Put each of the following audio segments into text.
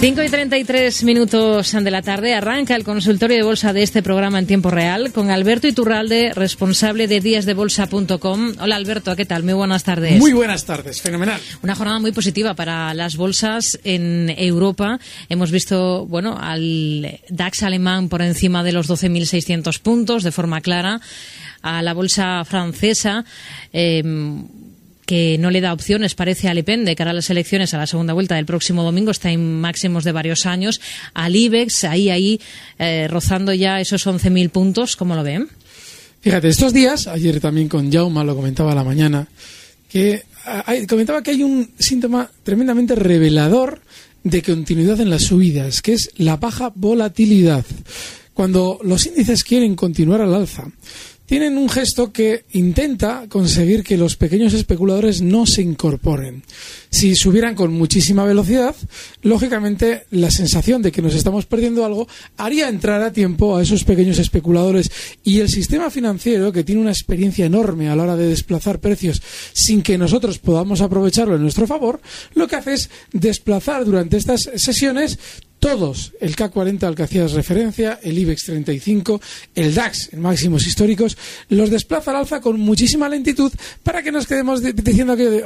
5 y 33 minutos de la tarde arranca el consultorio de bolsa de este programa en tiempo real con Alberto Iturralde, responsable de díasdebolsa.com. Hola Alberto, ¿qué tal? Muy buenas tardes. Muy buenas tardes, fenomenal. Una jornada muy positiva para las bolsas en Europa. Hemos visto, bueno, al DAX alemán por encima de los 12.600 puntos de forma clara, a la bolsa francesa. Eh, que no le da opciones, parece, a Le Pen de cara a las elecciones a la segunda vuelta del próximo domingo, está en máximos de varios años, al IBEX, ahí, ahí, eh, rozando ya esos 11.000 puntos, ¿cómo lo ven? Fíjate, estos días, ayer también con Jauma lo comentaba a la mañana, que comentaba que hay un síntoma tremendamente revelador de continuidad en las subidas, que es la baja volatilidad. Cuando los índices quieren continuar al alza, tienen un gesto que intenta conseguir que los pequeños especuladores no se incorporen. Si subieran con muchísima velocidad, lógicamente la sensación de que nos estamos perdiendo algo haría entrar a tiempo a esos pequeños especuladores y el sistema financiero, que tiene una experiencia enorme a la hora de desplazar precios sin que nosotros podamos aprovecharlo en nuestro favor, lo que hace es desplazar durante estas sesiones todos, el K40 al que hacías referencia, el IBEX 35, el DAX en máximos históricos, los desplaza al alza con muchísima lentitud para que nos quedemos diciendo que,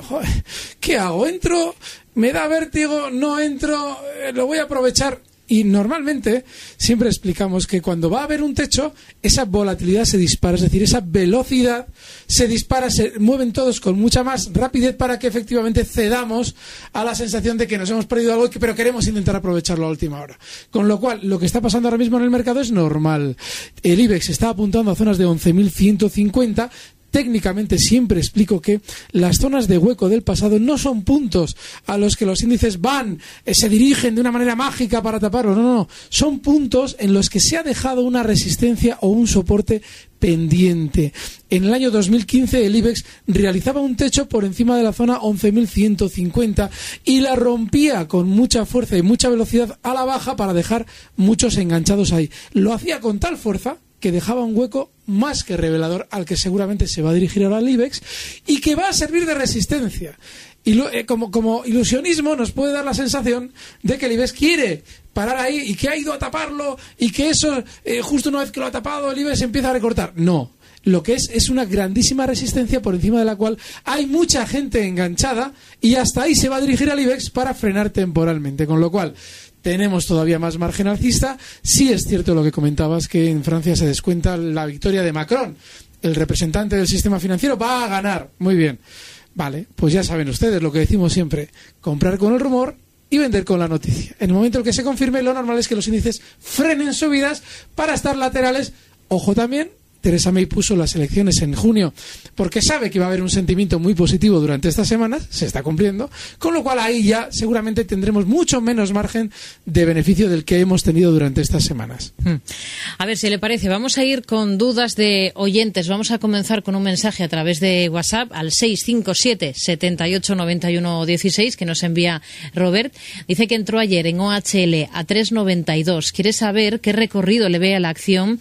¿qué hago? ¿Entro? ¿Me da vértigo? ¿No entro? Eh, ¿Lo voy a aprovechar? Y normalmente siempre explicamos que cuando va a haber un techo, esa volatilidad se dispara, es decir, esa velocidad se dispara, se mueven todos con mucha más rapidez para que efectivamente cedamos a la sensación de que nos hemos perdido algo, pero queremos intentar aprovecharlo a última hora. Con lo cual, lo que está pasando ahora mismo en el mercado es normal. El IBEX está apuntando a zonas de 11.150, técnicamente siempre explico que las zonas de hueco del pasado no son puntos a los que los índices van, eh, se dirigen de una manera mágica para taparlo. No, no, no. Son puntos en los que se ha dejado una resistencia o un soporte pendiente. En el año 2015 el IBEX realizaba un techo por encima de la zona 11.150 y la rompía con mucha fuerza y mucha velocidad a la baja para dejar muchos enganchados ahí. Lo hacía con tal fuerza que dejaba un hueco más que revelador al que seguramente se va a dirigir ahora el IBEX y que va a servir de resistencia. Y eh, como, ilusionismo nos puede dar la sensación de que el IBEX quiere parar ahí y que ha ido a taparlo y que eso, eh, justo una vez que lo ha tapado, el IBEX empieza a recortar. No, lo que es es una grandísima resistencia por encima de la cual hay mucha gente enganchada y hasta ahí se va a dirigir al IBEX para frenar temporalmente. Con lo cual, tenemos todavía más margen alcista. Sí es cierto lo que comentabas, que en Francia se descuenta la victoria de Macron. El representante del sistema financiero va a ganar. Muy bien. Vale, pues ya saben ustedes lo que decimos siempre, comprar con el rumor y vender con la noticia. En el momento en que se confirme, lo normal es que los índices frenen subidas para estar laterales. Ojo también Teresa May puso las elecciones en junio porque sabe que va a haber un sentimiento muy positivo durante estas semanas, se está cumpliendo, con lo cual ahí ya seguramente tendremos mucho menos margen de beneficio del que hemos tenido durante estas semanas. Hmm. A ver si le parece, vamos a ir con dudas de oyentes. Vamos a comenzar con un mensaje a través de WhatsApp al 657 789116 que nos envía Robert. Dice que entró ayer en OHL a 392. Quiere saber qué recorrido le ve a la acción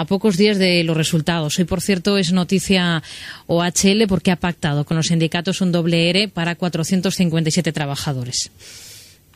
a pocos días de los resultados. Hoy, por cierto, es noticia OHL porque ha pactado con los sindicatos un doble R para 457 trabajadores.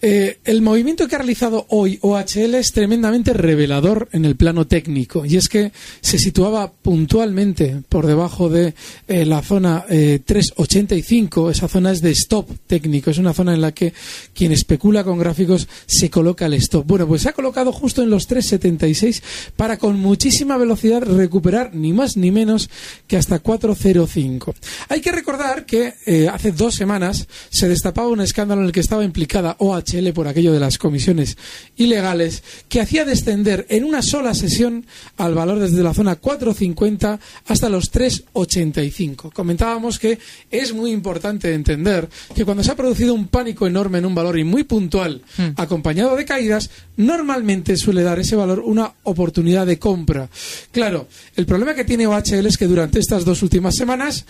Eh, el movimiento que ha realizado hoy OHL es tremendamente revelador en el plano técnico y es que se situaba puntualmente por debajo de eh, la zona 385. Esa zona es de stop técnico, es una zona en la que quien especula con gráficos se coloca el stop. Bueno, pues se ha colocado justo en los 376 para con muchísima velocidad recuperar ni más ni menos que hasta 405. Hay que recordar que hace dos semanas se destapaba un escándalo en el que estaba implicada OHL por aquello de las comisiones ilegales, que hacía descender en una sola sesión al valor desde la zona 4.50 hasta los 3.85. Comentábamos que es muy importante entender que cuando se ha producido un pánico enorme en un valor y muy puntual, hmm. acompañado de caídas, normalmente suele dar ese valor una oportunidad de compra. Claro, el problema que tiene OHL es que durante estas dos últimas semanas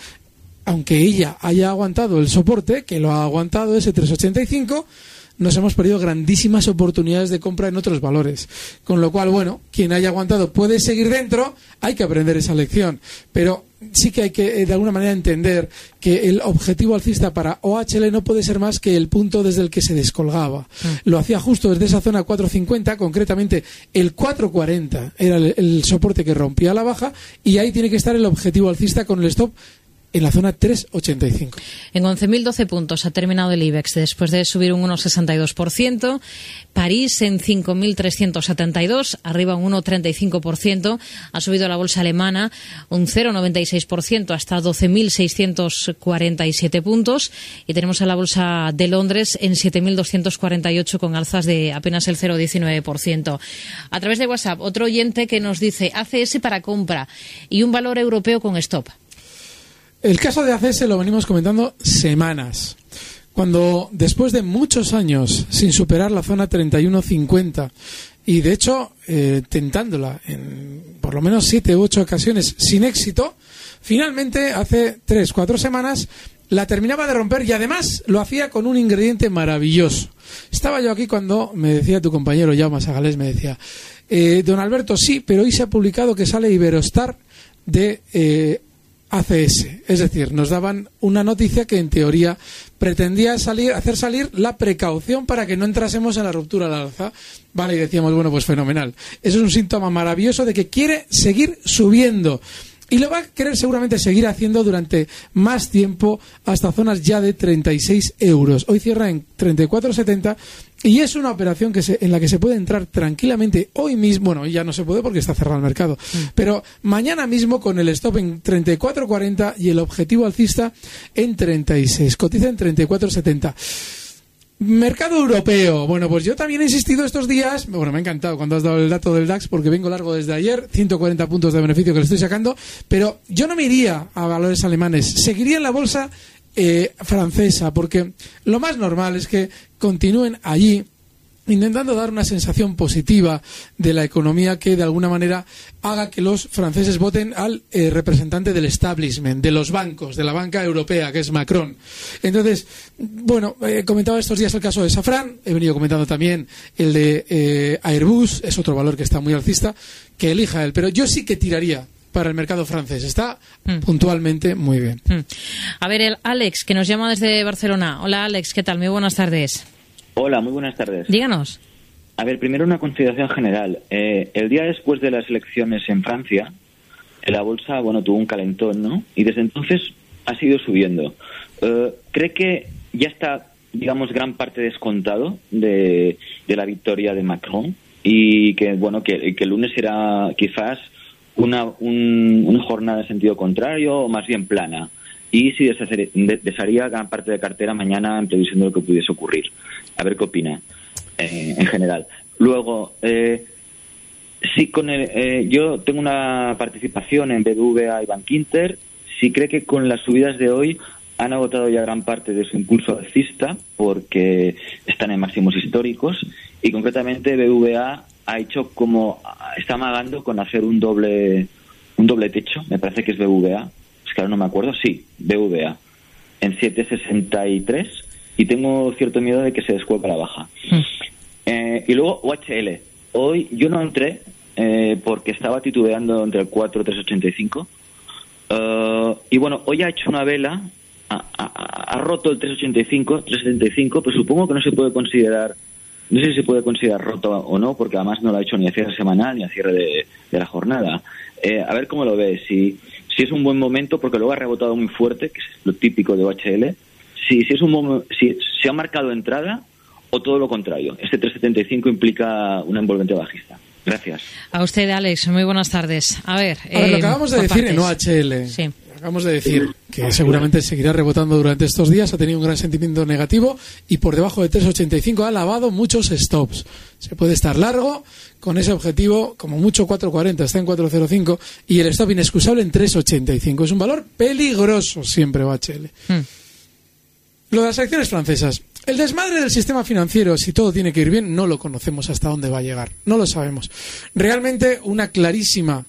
aunque ella haya aguantado el soporte, que lo ha aguantado ese 385, nos hemos perdido grandísimas oportunidades de compra en otros valores. Con lo cual, bueno, quien haya aguantado puede seguir dentro, hay que aprender esa lección. Pero sí que hay que, eh, de alguna manera, entender que el objetivo alcista para OHL no puede ser más que el punto desde el que se descolgaba. Mm. Lo hacía justo desde esa zona 450, concretamente el 440 era el soporte que rompía la baja, y ahí tiene que estar el objetivo alcista con el stop en la zona 3,85. En 11.012 puntos ha terminado el IBEX después de subir un 1,62%. París en 5.372, arriba un 1,35%. Ha subido la bolsa alemana un 0,96% hasta 12.647 puntos. Y tenemos a la bolsa de Londres en 7.248 con alzas de apenas el 0,19%. A través de WhatsApp, otro oyente que nos dice ACS para compra y un valor europeo con stop. El caso de ACS lo venimos comentando semanas. Cuando después de muchos años sin superar la zona 31.50 y de hecho eh, tentándola en por lo menos siete u ocho ocasiones sin éxito, finalmente hace tres, cuatro semanas la terminaba de romper y además lo hacía con un ingrediente maravilloso. Estaba yo aquí cuando me decía tu compañero Jaume Sagales, me decía, eh, don Alberto, sí, pero hoy se ha publicado que sale Iberostar de eh, ACS. Es decir, nos daban una noticia que en teoría pretendía salir, hacer salir la precaución para que no entrásemos en la ruptura al alza. Vale, y decíamos, bueno, pues fenomenal. Eso es un síntoma maravilloso de que quiere seguir subiendo. Y lo va a querer seguramente seguir haciendo durante más tiempo hasta zonas ya de 36 euros. Hoy cierra en 34,70 y es una operación que en la que se puede entrar tranquilamente hoy mismo. Bueno, ya no se puede porque está cerrado el mercado. Mm. Pero mañana mismo con el stop en 34,40 y el objetivo alcista en 36. Cotiza en 34,70. Mercado europeo. Bueno, pues yo también he insistido estos días. Bueno, me ha encantado cuando has dado el dato del DAX porque vengo largo desde ayer, 140 puntos de beneficio que le estoy sacando. Pero yo no me iría a valores alemanes. Seguiría en la bolsa eh, francesa porque lo más normal es que continúen allí intentando dar una sensación positiva de la economía que de alguna manera haga que los franceses voten al eh, representante del establishment, de los bancos, de la banca europea, que es Macron. Entonces, bueno, he comentado estos días el caso de Safran, he venido comentando también el de eh, Airbus, es otro valor que está muy alcista, que elija él, pero yo sí que tiraría para el mercado francés. Está mm. puntualmente muy bien. Mm. A ver, el Alex, que nos llama desde Barcelona. Hola, Alex, ¿qué tal? Muy buenas tardes. Hola, muy buenas tardes. Díganos. A ver, primero una consideración general. Eh, el día después de las elecciones en Francia, la bolsa, bueno, tuvo un calentón, ¿no? Y desde entonces ha seguido subiendo. Eh, ¿Cree que ya está, digamos, gran parte descontado de, la victoria de Macron? Y que, bueno, que, el lunes será quizás una, una jornada en sentido contrario o más bien plana y si desharía gran parte de cartera mañana en previsión de lo que pudiese ocurrir. A ver qué opina eh, en general. Luego, eh, sí, con el, eh, yo tengo una participación en BBVA y Bankinter. Sí cree que con las subidas de hoy han agotado ya gran parte de su impulso alcista porque están en máximos históricos y concretamente BBVA ha hecho como está amagando con hacer un doble un doble techo, me parece que es BBVA, que ahora no me acuerdo, sí, BVA, en 763 y tengo cierto miedo de que se descuelgue la baja. Hmm. Eh, y luego OHL. Hoy yo no entré eh, porque estaba titubeando entre el 4 y 385. Uh, y bueno, hoy ha hecho una vela ha, roto el 385, 375, pues supongo que no se puede considerar, no sé si se puede considerar roto o no, porque además no lo ha hecho ni a cierre semanal ni a cierre de, la jornada. Eh, a ver cómo lo ves, si, si es un buen momento, porque luego ha rebotado muy fuerte, que es lo típico de OHL, si, si, es un, si se ha marcado entrada o todo lo contrario. Este 375 implica una envolvente bajista. Gracias. A usted, Alex. Muy buenas tardes. A ver, lo eh, acabamos de decir en OHL. Sí. Acabamos de decir que seguramente seguirá rebotando durante estos días, ha tenido un gran sentimiento negativo y por debajo de 3.85 ha lavado muchos stops. Se puede estar largo con ese objetivo, como mucho 4.40, está en 4.05 y el stop inexcusable en 3.85. Es un valor peligroso siempre OHL. Hmm. Lo de las acciones francesas. El desmadre del sistema financiero, si todo tiene que ir bien, no lo conocemos hasta dónde va a llegar. No lo sabemos. Realmente una clarísima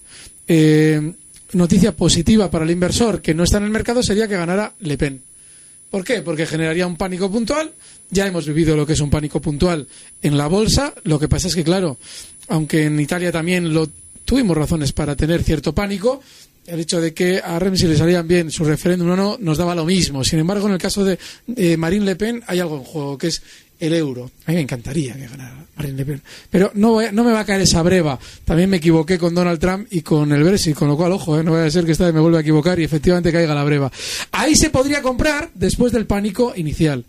eh, noticia positiva para el inversor que no está en el mercado sería que ganara Le Pen. ¿Por qué? Porque generaría un pánico puntual. Ya hemos vivido lo que es un pánico puntual en la bolsa. Lo que pasa es que, claro, aunque en Italia también lo tuvimos razones para tener cierto pánico, el hecho de que a Rem si le salían bien su referéndum o no nos daba lo mismo. Sin embargo, en el caso de Marine Le Pen hay algo en juego, que es el euro. A mí me encantaría que ganara Marine Le Pen. Pero no, no me va a caer esa breva. También me equivoqué con Donald Trump y con el Brexit, con lo cual, ojo, ¿eh? no vaya a ser que esta vez me vuelva a equivocar y efectivamente caiga la breva. Ahí se podría comprar después del pánico inicial.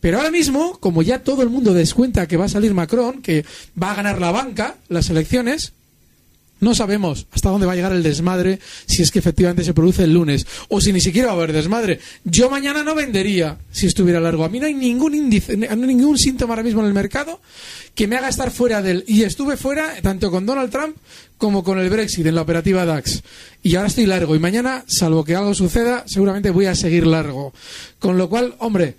Pero ahora mismo, como ya todo el mundo descuenta que va a salir Macron, que va a ganar la banca las elecciones, no sabemos hasta dónde va a llegar el desmadre si es que efectivamente se produce el lunes o si ni siquiera va a haber desmadre. Yo mañana no vendería si estuviera largo. A mí no hay ningún índice, ningún síntoma ahora mismo en el mercado que me haga estar fuera del. Y estuve fuera tanto con Donald Trump como con el Brexit en la operativa DAX. Y ahora estoy largo. Y mañana, salvo que algo suceda, seguramente voy a seguir largo. Con lo cual, hombre,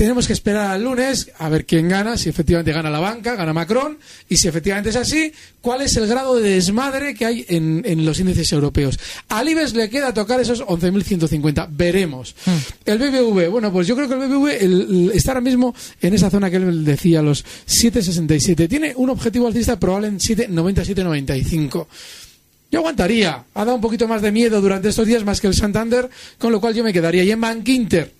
tenemos que esperar al lunes a ver quién gana, si efectivamente gana la banca, gana Macron, y si efectivamente es así, cuál es el grado de desmadre que hay en, los índices europeos. Al IBEX le queda tocar esos 11.150, veremos. Hmm. El BBV, bueno, pues yo creo que el BBV está ahora mismo en esa zona que él decía, los 7.67. Tiene un objetivo alcista probable en 7.90, 7.95. Yo aguantaría. Ha dado un poquito más de miedo durante estos días más que el Santander, con lo cual yo me quedaría. Y en Bank Inter,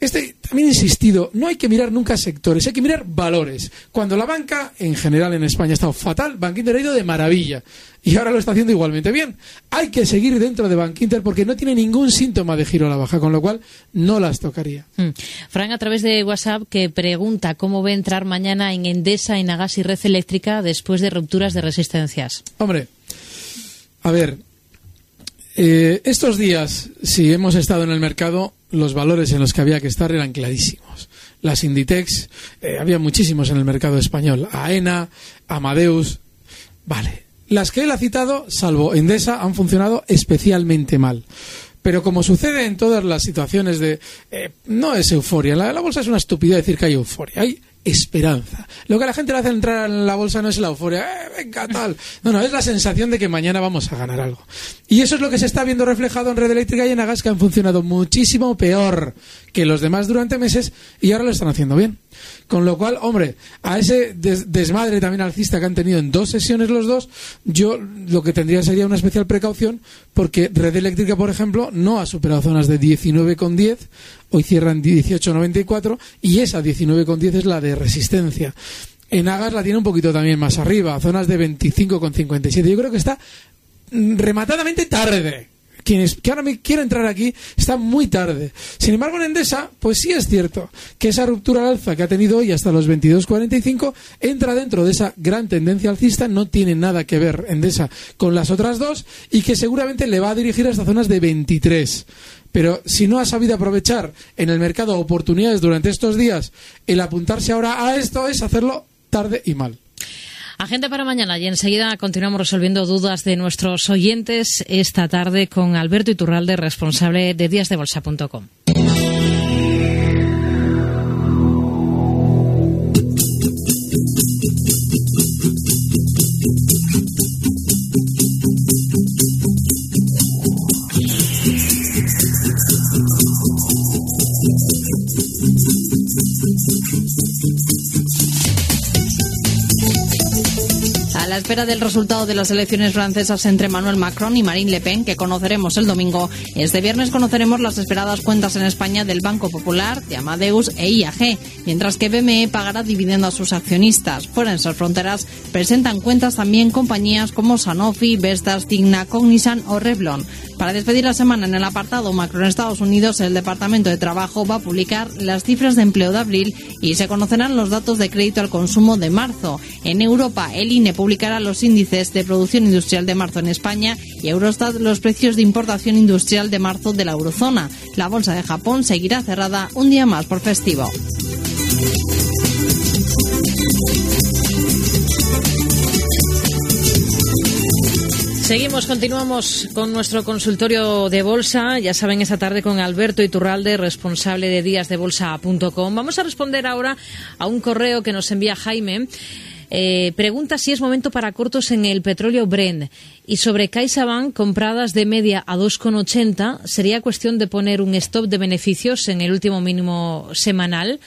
este, también he insistido, no hay que mirar nunca sectores, hay que mirar valores. Cuando la banca, en general en España, ha estado fatal, Bankinter ha ido de maravilla. Y ahora lo está haciendo igualmente bien. Hay que seguir dentro de Bankinter porque no tiene ningún síntoma de giro a la baja, con lo cual no las tocaría. Hmm. Fran, a través de WhatsApp, que pregunta cómo va a entrar mañana en Endesa, en Agas y Red Eléctrica después de rupturas de resistencias. Hombre, a ver, eh, estos días, si hemos estado en el mercado, los valores en los que había que estar eran clarísimos. Las Inditex, eh, había muchísimos en el mercado español. AENA, Amadeus. Vale. Las que él ha citado, salvo Endesa, han funcionado especialmente mal. Pero como sucede en todas las situaciones de... Eh, no es euforia. La, la bolsa es una estupidez decir que hay euforia. Hay esperanza. Lo que a la gente le hace entrar en la bolsa no es la euforia, eh, venga tal. No, no, es la sensación de que mañana vamos a ganar algo. Y eso es lo que se está viendo reflejado en Red Eléctrica y en Agas, que han funcionado muchísimo peor que los demás durante meses y ahora lo están haciendo bien. Con lo cual, hombre, a ese desmadre también alcista que han tenido en dos sesiones los dos, yo lo que tendría sería una especial precaución porque Red Eléctrica, por ejemplo, no ha superado zonas de 19,10, hoy cierran 18,94 y esa 19,10 es la de resistencia. En Agas la tiene un poquito también más arriba, zonas de 25,57. Yo creo que está rematadamente tarde quienes que ahora me quieren entrar aquí está muy tarde. Sin embargo, en Endesa, pues sí es cierto que esa ruptura al alza que ha tenido hoy hasta los 22.45 entra dentro de esa gran tendencia alcista, no tiene nada que ver Endesa con las otras dos y que seguramente le va a dirigir hasta zonas de 23. Pero si no ha sabido aprovechar en el mercado oportunidades durante estos días, el apuntarse ahora a esto es hacerlo tarde y mal. Agenda para mañana y enseguida continuamos resolviendo dudas de nuestros oyentes esta tarde con Alberto Iturralde, responsable de díasdebolsa.com. espera del resultado de las elecciones francesas entre Emmanuel Macron y Marine Le Pen, que conoceremos el domingo, este viernes conoceremos las esperadas cuentas en España del Banco Popular, de Amadeus e IAG, mientras que BME pagará dividendo a sus accionistas. Fuera de esas fronteras presentan cuentas también compañías como Sanofi, Vestas, Tigna, Cognizant o Revlon. Para despedir la semana en el apartado Macron Estados Unidos, el Departamento de Trabajo va a publicar las cifras de empleo de abril y se conocerán los datos de crédito al consumo de marzo. En Europa, el INE publicará los índices de producción industrial de marzo en España y Eurostat los precios de importación industrial de marzo de la eurozona. La bolsa de Japón seguirá cerrada un día más por festivo. Seguimos, continuamos con nuestro consultorio de bolsa. Ya saben, esta tarde con Alberto Iturralde, responsable de díasdebolsa.com. Vamos a responder ahora a un correo que nos envía Jaime. Eh, pregunta si es momento para cortos en el petróleo Brent. Y sobre CaixaBank, compradas de media a 2,80, ¿sería cuestión de poner un stop de beneficios en el último mínimo semanal?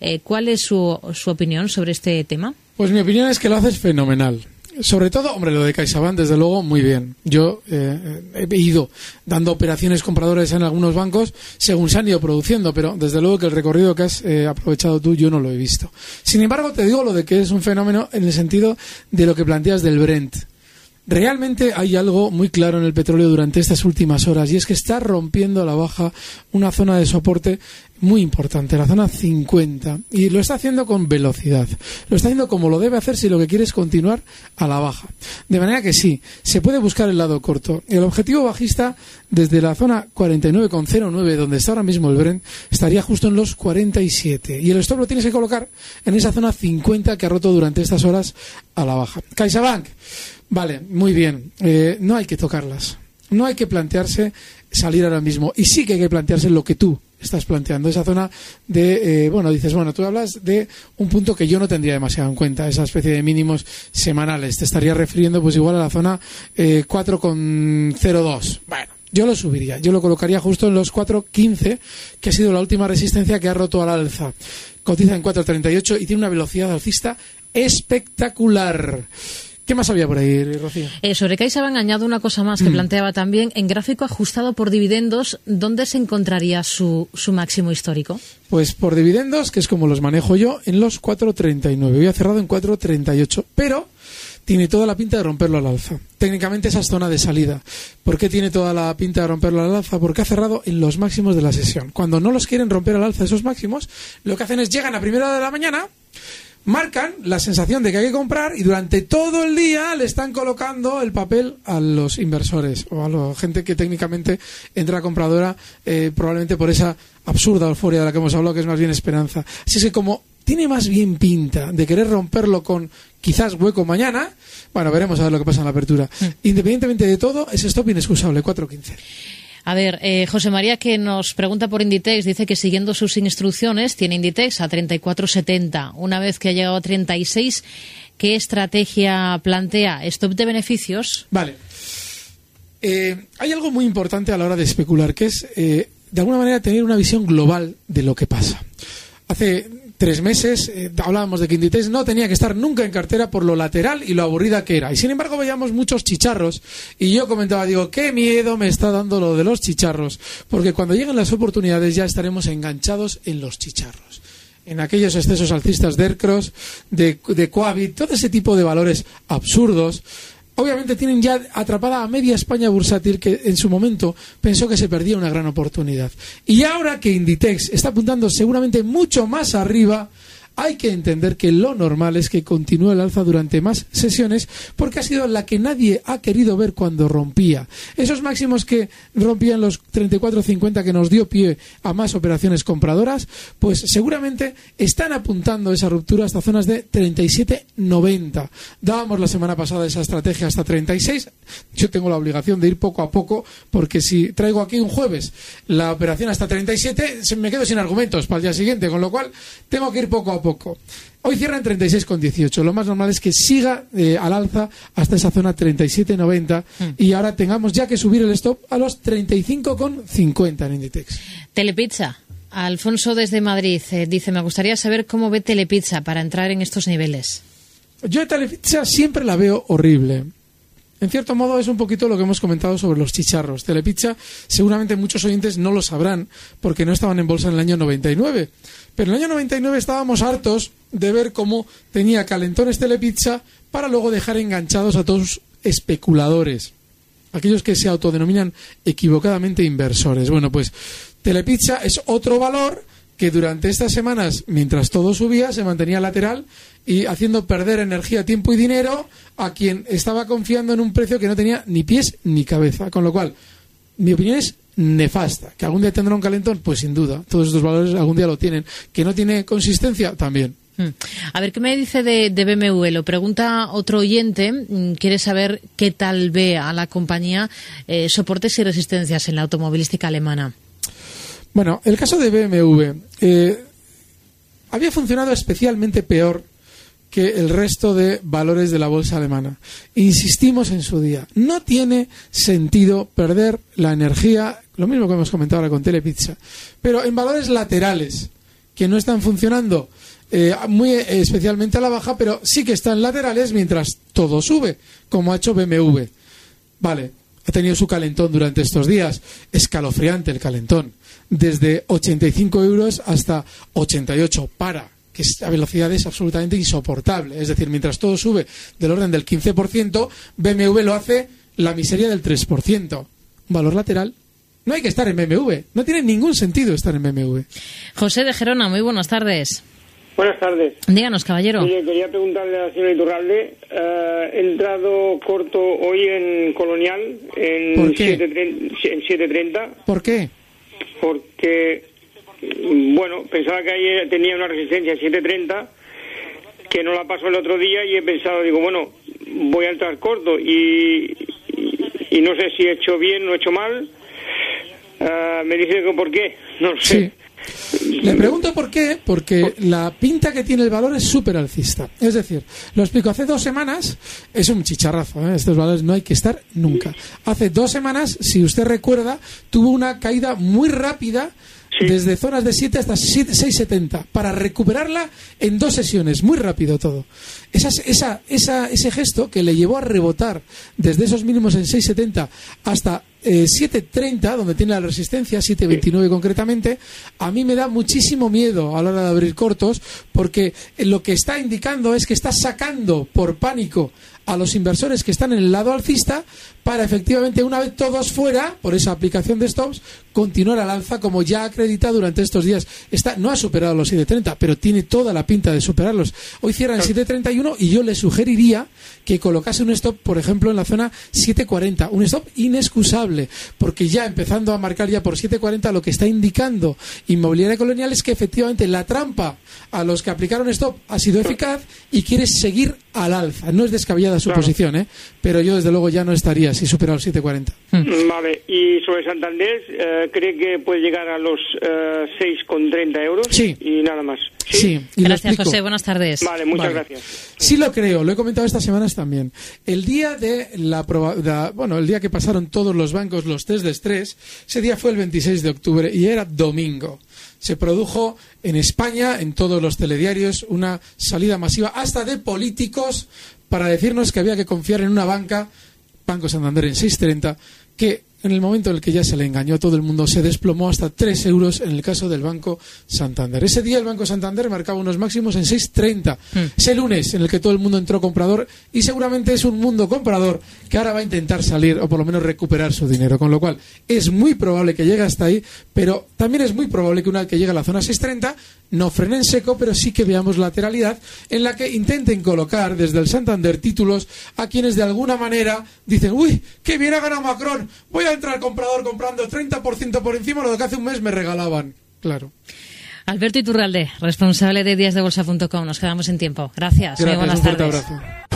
Eh, ¿Cuál es su, su opinión sobre este tema? Pues mi opinión es que lo haces fenomenal sobre todo, hombre, lo de CaixaBank, desde luego, muy bien. Yo eh, he ido dando operaciones compradores en algunos bancos según se han ido produciendo, pero desde luego que el recorrido que has eh, aprovechado tú yo no lo he visto. Sin embargo, te digo lo de que es un fenómeno en el sentido de lo que planteas del Brent. Realmente hay algo muy claro en el petróleo durante estas últimas horas y es que está rompiendo a la baja una zona de soporte muy importante, la zona 50, y lo está haciendo con velocidad. Lo está haciendo como lo debe hacer si lo que quiere es continuar a la baja. De manera que sí, se puede buscar el lado corto. El objetivo bajista desde la zona 49,09, donde está ahora mismo el Brent, estaría justo en los 47. Y el stop lo tienes que colocar en esa zona 50 que ha roto durante estas horas a la baja. CaixaBank Vale, muy bien. Eh, no hay que tocarlas. No hay que plantearse salir ahora mismo. Y sí que hay que plantearse lo que tú estás planteando. Esa zona de, eh, bueno, dices, bueno, tú hablas de un punto que yo no tendría demasiado en cuenta, esa especie de mínimos semanales. Te estaría refiriendo pues igual a la zona eh, 4,02. Bueno, yo lo subiría. Yo lo colocaría justo en los 4,15, que ha sido la última resistencia que ha roto al alza. Cotiza en 4,38 y tiene una velocidad alcista espectacular. ¿Qué más había por ahí, Rocío? Eh, sobre CaixaBank añado una cosa más que mm. planteaba también. En gráfico ajustado por dividendos, ¿dónde se encontraría su, su máximo histórico? Pues por dividendos, que es como los manejo yo, en los 4.39. Hoy ha cerrado en 4.38. Pero tiene toda la pinta de romperlo al alza. Técnicamente esa es zona de salida. ¿Por qué tiene toda la pinta de romperlo al alza? Porque ha cerrado en los máximos de la sesión. Cuando no los quieren romper al alza esos máximos, lo que hacen es llegan a primera hora de la mañana, marcan la sensación de que hay que comprar y durante todo el día le están colocando el papel a los inversores o a la gente que técnicamente entra compradora eh, probablemente por esa absurda euforia de la que hemos hablado que es más bien esperanza. Así es que como tiene más bien pinta de querer romperlo con quizás hueco mañana, bueno, veremos a ver lo que pasa en la apertura. Mm. Independientemente de todo, ese stop inexcusable, 4.15. A ver, eh, José María que nos pregunta por Inditex, dice que siguiendo sus instrucciones tiene Inditex a 34,70. Una vez que ha llegado a 36, ¿qué estrategia plantea? ¿Stop de beneficios? Vale. Eh, hay algo muy importante a la hora de especular, que es, eh, de alguna manera, tener una visión global de lo que pasa. Hace tres meses eh, hablábamos de que Inditex no tenía que estar nunca en cartera por lo lateral y lo aburrida que era. Y sin embargo veíamos muchos chicharros y yo comentaba, digo, qué miedo me está dando lo de los chicharros, porque cuando lleguen las oportunidades ya estaremos enganchados en los chicharros en aquellos excesos alcistas de Ercros, de, de Coavit, todo ese tipo de valores absurdos, obviamente tienen ya atrapada a media España bursátil que en su momento pensó que se perdía una gran oportunidad. Y ahora que Inditex está apuntando seguramente mucho más arriba, hay que entender que lo normal es que continúe el alza durante más sesiones porque ha sido la que nadie ha querido ver cuando rompía. Esos máximos que rompían los 34.50 que nos dio pie a más operaciones compradoras, pues seguramente están apuntando esa ruptura hasta zonas de 37.90. Dábamos la semana pasada esa estrategia hasta 36. Yo tengo la obligación de ir poco a poco porque si traigo aquí un jueves la operación hasta 37, me quedo sin argumentos para el día siguiente, con lo cual tengo que ir poco a poco poco. Hoy cierra en 36,18. Lo más normal es que siga eh, al alza hasta esa zona 37,90 mm. y ahora tengamos ya que subir el stop a los 35,50 en Inditex. Telepizza. Alfonso desde Madrid eh, dice, me gustaría saber cómo ve Telepizza para entrar en estos niveles. Yo Telepizza siempre la veo horrible. En cierto modo es un poquito lo que hemos comentado sobre los chicharros. Telepizza, seguramente muchos oyentes no lo sabrán porque no estaban en bolsa en el año 99. Pero en el año 99 estábamos hartos de ver cómo tenía calentones Telepizza para luego dejar enganchados a todos especuladores. Aquellos que se autodenominan equivocadamente inversores. Bueno, pues Telepizza es otro valor que durante estas semanas, mientras todo subía, se mantenía lateral y haciendo perder energía, tiempo y dinero a quien estaba confiando en un precio que no tenía ni pies ni cabeza. Con lo cual, mi opinión es nefasta. ¿Que algún día tendrá un calentón? Pues sin duda. Todos estos valores algún día lo tienen. ¿Que no tiene consistencia? También. Hmm. A ver, ¿qué me dice de, BMW? Lo pregunta otro oyente. Mm, quiere saber qué tal ve a la compañía eh, soportes y resistencias en la automovilística alemana. Bueno, el caso de BMW eh, había funcionado especialmente peor que el resto de valores de la bolsa alemana. Insistimos en su día. No tiene sentido perder la energía, lo mismo que hemos comentado ahora con Telepizza, pero en valores laterales que no están funcionando eh, muy especialmente a la baja, pero sí que están laterales mientras todo sube, como ha hecho BMW. Vale, ha tenido su calentón durante estos días, escalofriante el calentón desde 85 euros hasta 88 para que esta velocidad es absolutamente insoportable. Es decir, mientras todo sube del orden del 15%, BMW lo hace la miseria del 3%. Valor lateral. No hay que estar en BMW. No tiene ningún sentido estar en BMW. José de Gerona, muy buenas tardes. Buenas tardes. Díganos, caballero. quería preguntarle a la señora Iturralde. Eh, he entrado corto hoy en Colonial en 7.30. ¿Por qué? Porque, bueno, pensaba que ahí tenía una resistencia 730 que no la pasó el otro día y he pensado, digo, bueno, voy a entrar corto y, y, no sé si he hecho bien o he hecho mal. Ah, me dice que por qué, no sé. Le pregunto por qué, porque la pinta que tiene el valor es súper alcista. Es decir, lo explico, hace dos semanas, es un chicharrazo, ¿eh? estos valores no hay que estar nunca. Hace dos semanas, si usted recuerda, tuvo una caída muy rápida desde zonas de 7 hasta 6,70 para recuperarla en dos sesiones, muy rápido todo. Esa, esa, esa, ese gesto que le llevó a rebotar desde esos mínimos en 6,70 hasta 7.30, eh, donde tiene la resistencia, 7.29 concretamente, a mí me da muchísimo miedo a la hora de abrir cortos, porque lo que está indicando es que está sacando por pánico a los inversores que están en el lado alcista para efectivamente una vez todos fuera por esa aplicación de stops continuar al alza como ya ha acreditado durante estos días. Está no ha superado los 7.30 pero tiene toda la pinta de superarlos. Hoy cierran 7.31 y yo le sugeriría que colocase un stop por ejemplo en la zona 7.40 un stop inexcusable porque ya empezando a marcar ya por 7.40 lo que está indicando inmobiliaria colonial es que efectivamente la trampa a los que aplicaron stop ha sido eficaz y quiere seguir al alza no es descabellada su posición ¿eh? pero yo desde luego ya no estaría si supera los 7,40. Hmm. Vale, y sobre Santander, eh, ¿cree que puede llegar a los eh, 6,30 euros? Sí. Y nada más. Sí, gracias José, buenas tardes. Vale, muchas gracias. Sí lo creo, lo he comentado estas semanas también. El día de la, bueno, el día que pasaron todos los bancos los test de estrés, ese día fue el 26 de octubre y era domingo. Se produjo en España, en todos los telediarios, una salida masiva, hasta de políticos, para decirnos que había que confiar en una banca. Banco Santander en 6.30, que en el momento en el que ya se le engañó a todo el mundo, se desplomó hasta 3 euros en el caso del Banco Santander. Ese día el Banco Santander marcaba unos máximos en 6.30. Hmm. Ese lunes en el que todo el mundo entró comprador y seguramente es un mundo comprador que ahora va a intentar salir o por lo menos recuperar su dinero. Con lo cual es muy probable que llegue hasta ahí, pero también es muy probable que una vez que llegue a la zona 6.30 no frenen seco, pero sí que veamos lateralidad en la que intenten colocar desde el Santander títulos a quienes de alguna manera dicen, uy, qué bien ha ganado Macron, voy a entrar al comprador comprando 30% por encima de lo que hace un mes me regalaban. Claro. Alberto Iturralde, responsable de díasdebolsa.com. Nos quedamos en tiempo. Gracias. Gracias buenas un tardes. Abrazo.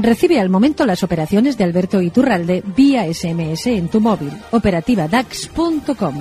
Recibe al momento las operaciones de Alberto Iturralde vía SMS en tu móvil. Operativa DAX.com.